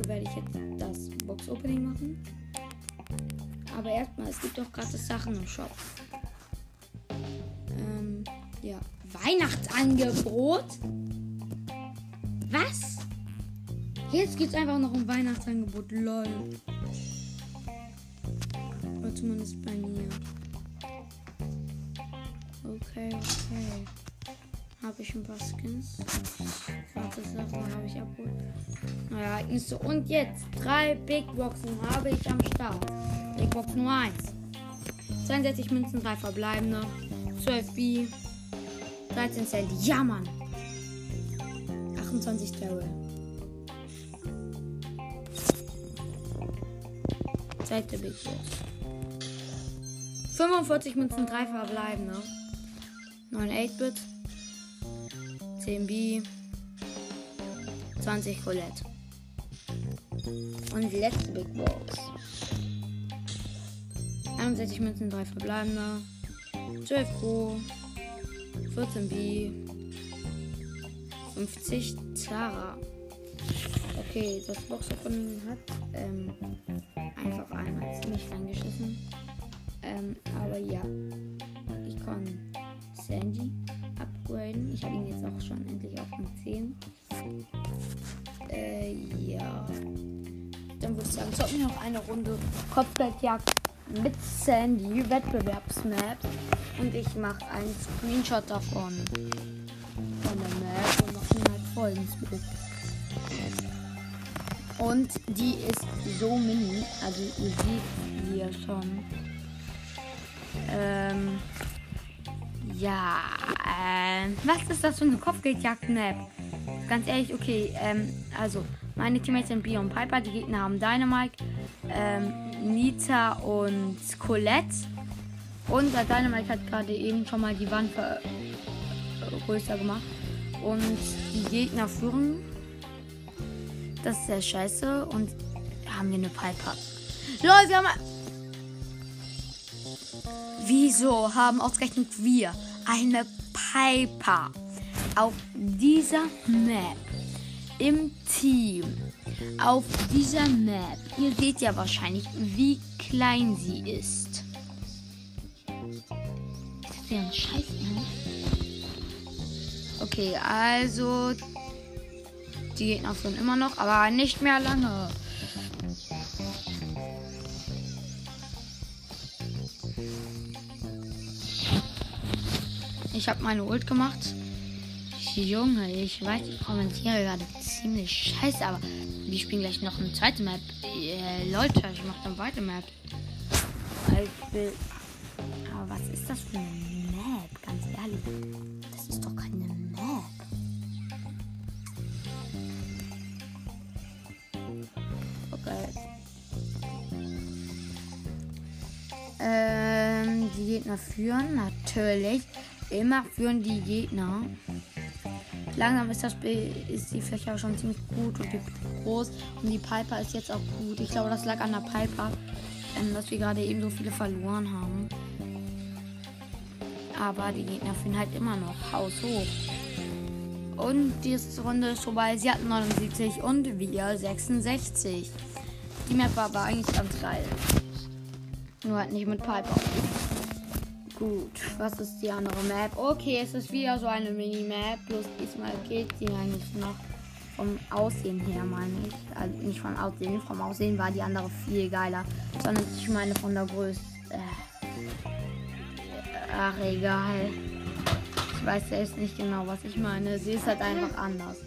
Folge werde ich jetzt das Box-Opening machen. Aber erstmal, es gibt auch gratis Sachen im Shop. Ähm, ja. Weihnachtsangebot? Was? Jetzt gibt es einfach noch ein Weihnachtsangebot. Lol. Oder zumindest bei mir. Okay, okay. Habe ich ein paar Skins. Warte, Sachen habe ich abgeholt. Neue Ereignisse. Und jetzt drei Big Boxen habe ich am Start. Big Box Nummer 1. 62 Münzen, 3 verbleibende. 12 B. 13 Cent. Ja, Mann. 28 Daryl. Zweite Big Box. 45 Münzen, 3 verbleibende. 9 8-Bit. 10 B. 20 Colette. Und die letzte Big Box. 61 Münzen, 3 verbleibende. 12 Pro. 14 B. 50 Zara. Okay, das Box Opening hat ähm, einfach einmal ziemlich reingeschissen. Ähm, aber ja, ich kann Sandy upgraden. Ich habe ihn jetzt auch schon endlich auf Rang 10. Äh, ja. Dann würde ich sagen, zocken wir noch eine Runde Kopfgeldjagd mit Sandy, Wettbewerbsmaps. Und ich mache einen Screenshot davon. Von der Map und mache ihn halt voll ins Bild. Und die ist so mini. Also ihr seht sie ja schon. Ja. Ähm, was ist das für eine Kopfgeldjagd-Map? Ganz ehrlich, okay. Ähm, also, meine Teammates sind Bia und Piper. Die Gegner haben Dynamite, ähm, Nita und Colette. Und der Dynamite hat gerade eben schon mal die Wand größer gemacht. Und die Gegner führen. Das ist sehr scheiße. Und haben wir eine Piper. Lol, wir haben. Wieso haben ausgerechnet wir eine Piper auf dieser Map im Team? Auf dieser Map. Ihr seht ja wahrscheinlich, wie klein sie ist. Das wäre ein Scheiß, ne? Okay, also die Gegner führen immer noch, aber nicht mehr lange. Ich habe meine Ult gemacht. Junge, ich weiß, ich kommentiere gerade ziemlich scheiße, aber die spielen gleich noch eine zweite Map. Äh, Leute, ich mache dann weiter Map. Will- Aber was ist das für eine Map? Ganz ehrlich. Das ist doch keine Map. Okay. Ähm, die Gegner führen natürlich. Immer führen die Gegner. Langsam ist das Bild, ist die Fläche schon ziemlich gut und die groß. Und die Piper ist jetzt auch gut. Ich glaube, das lag an der Piper, ähm, dass wir gerade eben so viele verloren haben. Aber die Gegner führen halt immer noch haushoch. Und die erste Runde ist vorbei. Sie hatten 79 und wir 66. Die Map war aber eigentlich ganz geil. Nur halt nicht mit Piper. Gut, was ist die andere Map? Okay, es ist wieder so eine Mini-Map. Bloß diesmal geht sie eigentlich noch vom Aussehen her, meine ich. Also nicht vom Aussehen. Vom Aussehen war die andere viel geiler. Sondern ich meine von der Größe. Äh, ach, egal. Ich weiß selbst nicht genau, was ich meine. Sie ist halt einfach anders.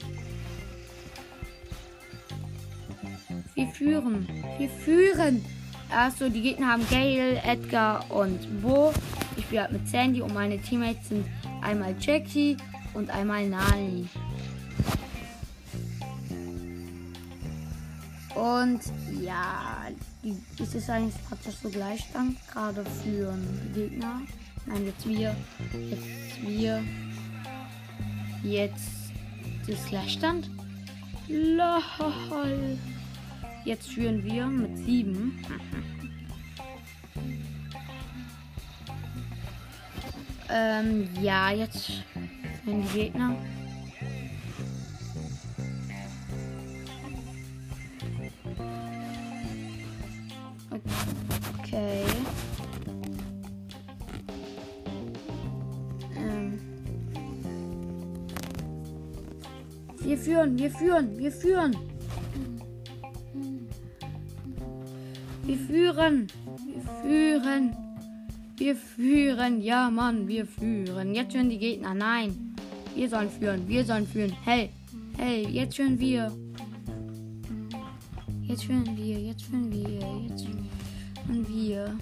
Wir führen. Wir führen. Achso, die Gegner haben Gale, Edgar und Bo. Halt mit Sandy und meine Teammates sind einmal Jackie und einmal Nani. Und ja, die, es ist eigentlich praktisch so Gleichstand, gerade für die Gegner. Nein, jetzt wir. Jetzt wir. Jetzt ist Gleichstand. Lol. Jetzt führen wir mit sieben. Ähm, ja, jetzt sind die Gegner. Okay. Ähm. Wir führen, wir führen, wir führen. Wir führen, wir führen. Wir führen, ja Mann, wir führen. Jetzt führen die Gegner, nein. Wir sollen führen, wir sollen führen. Hey, hey, jetzt führen wir. Jetzt führen wir, jetzt führen wir, jetzt führen wir.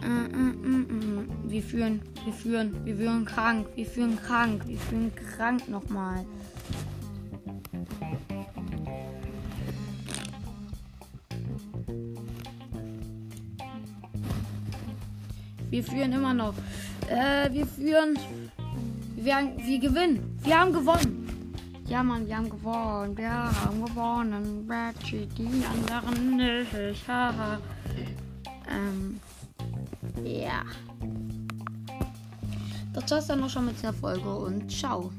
Äh, äh, äh, wir führen, wir führen, wir führen krank, wir führen krank, wir führen krank nochmal. Wir führen immer noch. Äh, wir führen. Wir, wir gewinnen. Wir haben gewonnen. Ja, Mann, wir haben gewonnen. Wir haben gewonnen. Ratchet, die anderen nicht. Haha. ähm. Ja. Das war's dann noch schon mit der Folge und ciao.